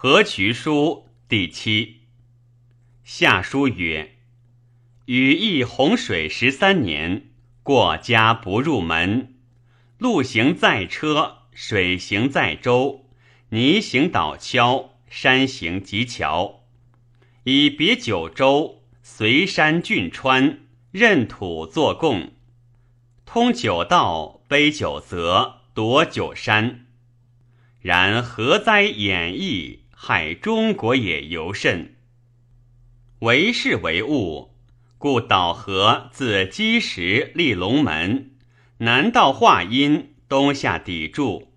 河渠书第七。下书曰：禹邑洪水十三年，过家不入门。路行在车，水行在舟，泥行倒橇，山行急桥。以别九州，随山峻川，任土作贡，通九道，背九泽，夺九山。然何哉演义！害中国也尤甚。为事为物，故导河自积石立龙门，南到华阴，东下砥柱，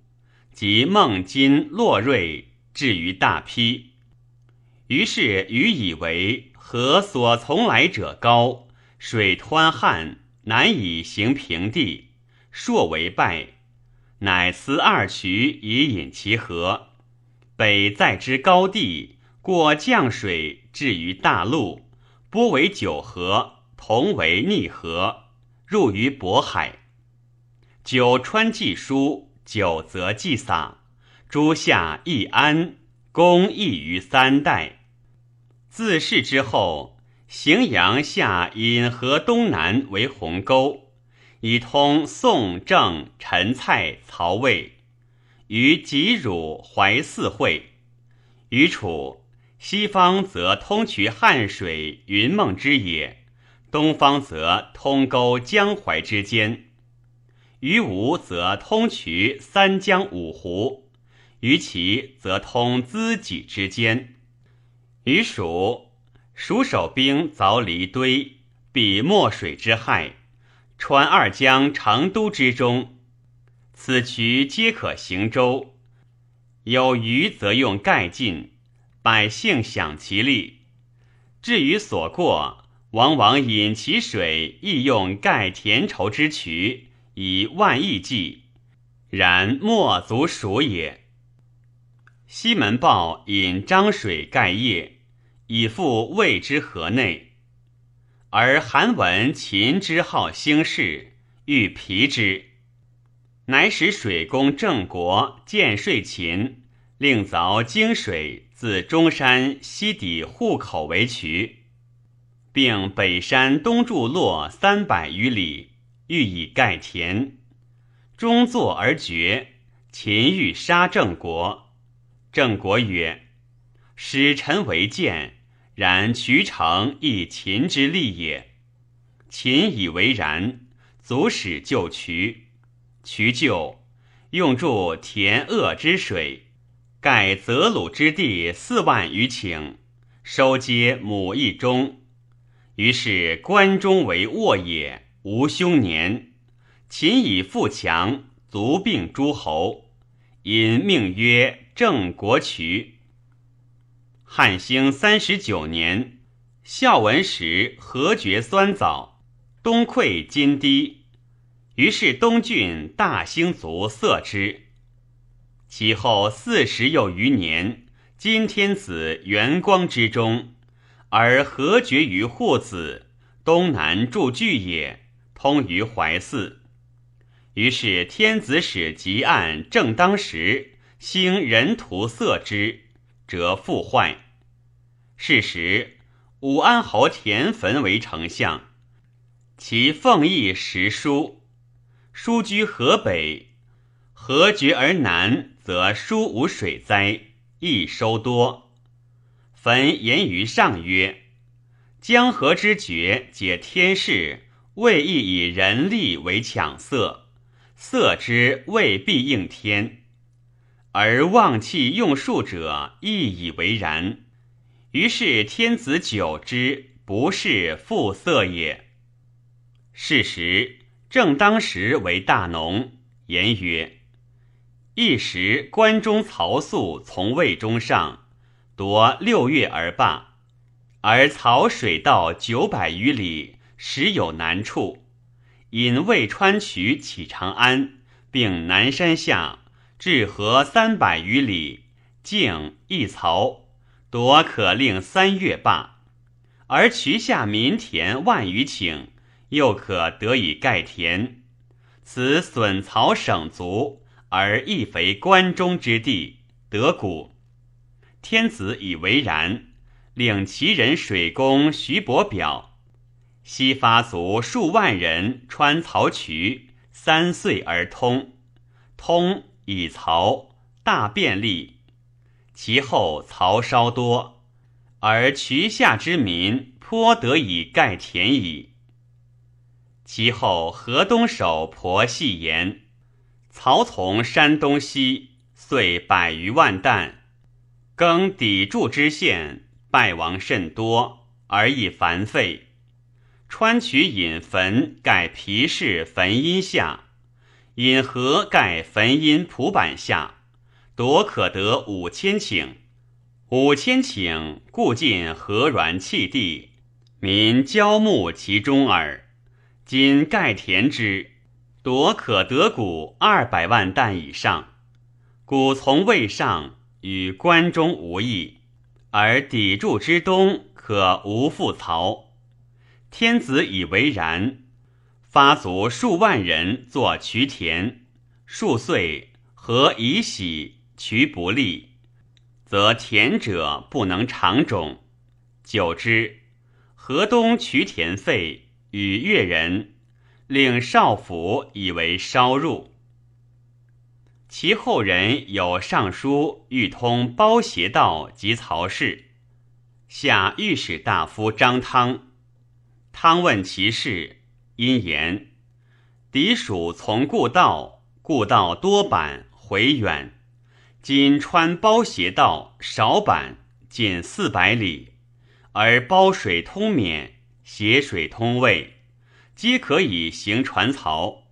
及孟津、洛瑞，至于大邳。于是禹以为河所从来者高，水湍旱，难以行平地，朔为败，乃思二渠以引其河。北在之高地，过降水至于大陆，波为九河，同为逆河，入于渤海。九川既疏，九泽既洒，诸夏亦安，公益于三代。自是之后，荥阳下引河东南为鸿沟，以通宋、郑、陈、蔡、曹、魏。于吉汝淮泗会，于楚西方则通衢汉水云梦之野，东方则通沟江淮之间。于吴则通衢三江五湖，于齐则通资己之间。于蜀，蜀守兵凿离堆，避墨水之害，穿二江成都之中。此渠皆可行舟，有余则用盖进，百姓享其利。至于所过，往往引其水，亦用盖田畴之渠，以万亿计，然莫足数也。西门豹引漳水盖业，以赴魏之河内，而韩文秦之好兴事，欲疲之。乃使水工郑国建税秦，令凿泾水自中山西抵户口为渠，并北山东筑洛三百余里，欲以盖田。终作而绝。秦欲杀郑国，郑国曰：“使臣为谏，然渠成亦秦之利也。”秦以为然，足使就渠。渠就，用筑田鄂之水，盖泽鲁之地四万余顷，收接亩一中。于是关中为沃野，无凶年。秦以富强，卒并诸侯，因命曰郑国渠。汉兴三十九年，孝文时何绝酸枣，东溃金堤。于是东郡大兴族色之。其后四十又余年，今天子元光之中，而何绝于户子东南筑巨也，通于淮泗。于是天子使吉案正当时，兴人屠色之，则复坏。是时武安侯田汾为丞相，其奉义实书。书居河北，河绝而南，则书无水灾，易收多。焚言于上曰：“江河之绝，解天事，未易以人力为抢色，色之未必应天，而忘弃用术者，亦以为然。于是天子久之，不是复色也。是时。”正当时为大农，言曰：“一时关中曹素从魏中上，夺六月而罢。而曹水道九百余里，时有难处。引渭川渠起长安，并南山下至河三百余里，径一曹，夺可令三月罢。而渠下民田万余顷。”又可得以盖田，此损曹省足，而益肥关中之地，得谷。天子以为然，令齐人水工徐伯表，西发卒数万人穿曹渠，三岁而通，通以曹大便利。其后曹稍多，而渠下之民颇得以盖田矣。其后河东守婆戏言，曹从山东西，遂百余万担。更砥柱之县，败亡甚多，而亦繁废。川渠引坟盖皮氏坟阴下，引河盖坟阴蒲板下，夺可得五千顷。五千顷，故尽河软气地，民交牧其中耳。今盖田之，夺可得谷二百万担以上，谷从未上。与关中无异，而砥柱之东可无复曹。天子以为然，发卒数万人作渠田，数岁何以喜渠不利，则田者不能长种。久之，河东渠田废，与越人，令少府以为烧入。其后人有尚书欲通包斜道及曹氏，下御史大夫张汤。汤问其事，因言：敌属从故道，故道多板回远。今穿包斜道少板，仅四百里，而包水通免，斜水通渭，皆可以行船漕。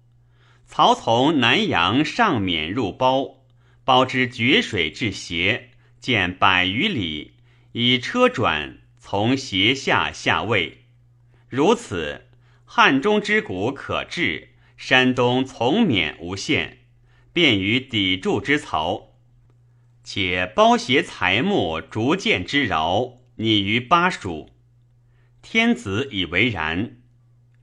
漕从南阳上免入包，包之绝水至斜，见百余里，以车转从斜下下渭。如此，汉中之谷可治，山东从免无限，便于砥柱之曹。且包斜材木逐渐之饶，拟于巴蜀。天子以为然，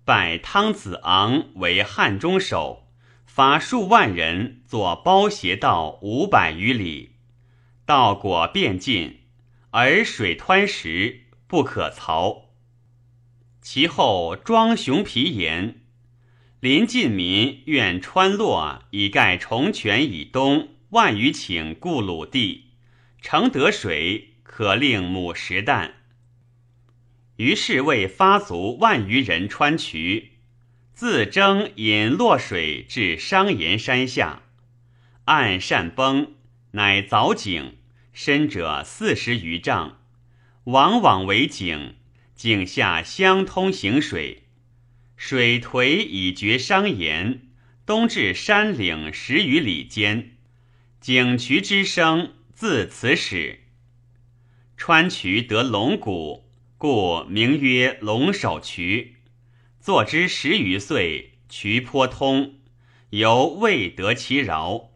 拜汤子昂为汉中守。发数万人作包斜道五百余里，道果变尽，而水湍石不可漕。其后庄雄皮言，临近民愿穿洛以盖重泉以东万余顷故鲁地，承得水可令母食啖。于是为发卒万余人穿渠。自征引洛水至商岩山下，岸善崩，乃凿井，深者四十余丈，往往为井，井下相通行水，水颓以绝商岩，东至山岭十余里间，井渠之声自此始。川渠得龙骨，故名曰龙首渠。坐之十余岁，渠颇通，犹未得其饶。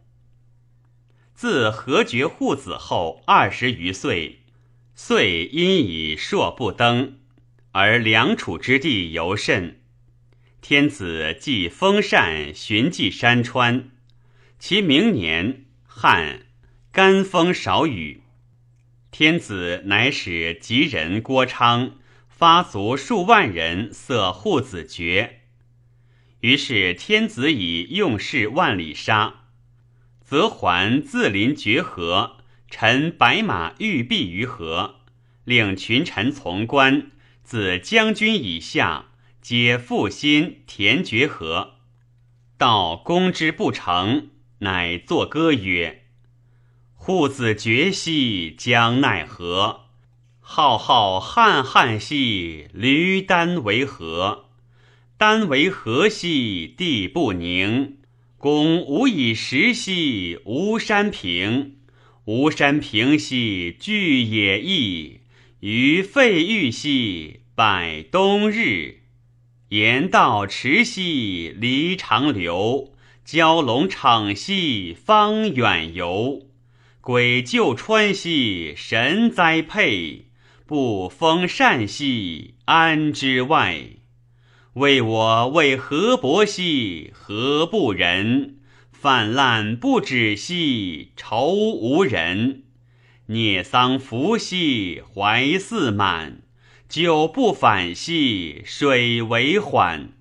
自何绝护子后二十余岁，遂因以硕不登，而梁楚之地尤甚。天子既封禅，寻迹山川，其明年旱，干风少雨。天子乃使吉人郭昌。发卒数万人色护子爵，于是天子以用事万里沙，则还自临绝河，陈白马玉璧于河，令群臣从官，自将军以下，皆负心填绝河。到攻之不成，乃作歌曰：“户子绝兮将奈何。”浩浩瀚瀚兮，驴丹为何？丹为何兮，地不宁。公无以食兮，无山平。无山平兮，巨野异。于废玉兮，百冬日。言道池兮，离长流。蛟龙场兮，方远游。鬼救川兮，神栽佩。不封善兮，安之外？为我为何伯兮，何不仁？泛滥不止兮，愁无人。聂桑伏兮怀似满，久不返兮水为缓。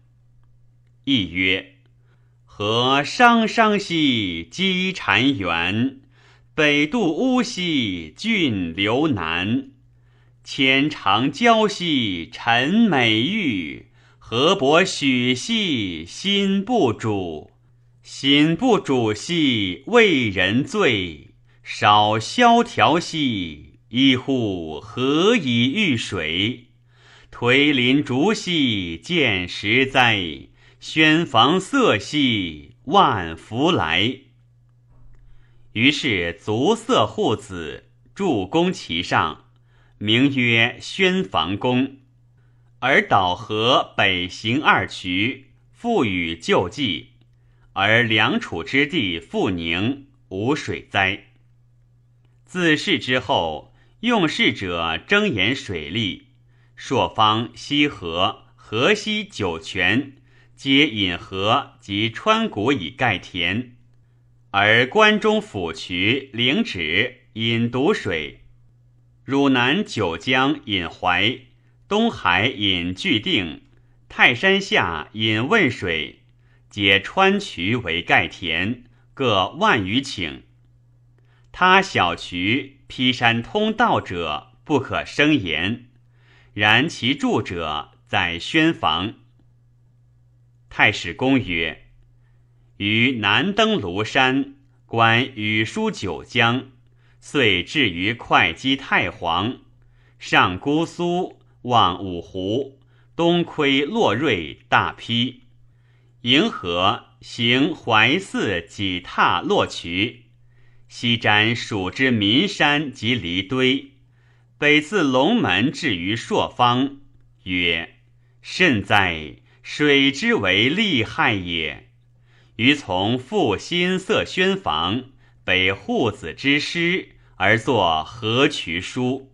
亦曰：何伤伤兮积谗远，北渡乌兮郡流南；千长娇兮陈美玉，河伯许兮心不主。心不主兮为人罪，少萧条兮一户何以遇水？颓林竹兮见时哉，轩房色兮万福来。于是足色护子，筑宫其上。名曰宣房宫，而导河北行二渠，复与救济，而梁楚之地复宁，无水灾。自是之后，用事者争言水利，朔方、西河、河西九泉，皆引河及川谷以盖田，而关中府渠、陵址引毒水。汝南九江引淮，东海引巨定，泰山下引汶水，皆川渠为盖田，各万余顷。他小渠劈山通道者，不可生言。然其著者在宣房。太史公曰：于南登庐山，观雨疏九江。遂至于会稽太皇，上姑苏，望五湖，东窥洛瑞大陂，迎河行淮泗几踏洛渠，西瞻蜀之岷山及离堆，北自龙门至于朔方，曰：甚哉！水之为利害也。于从复新色宣房。北户子之师而作河渠书。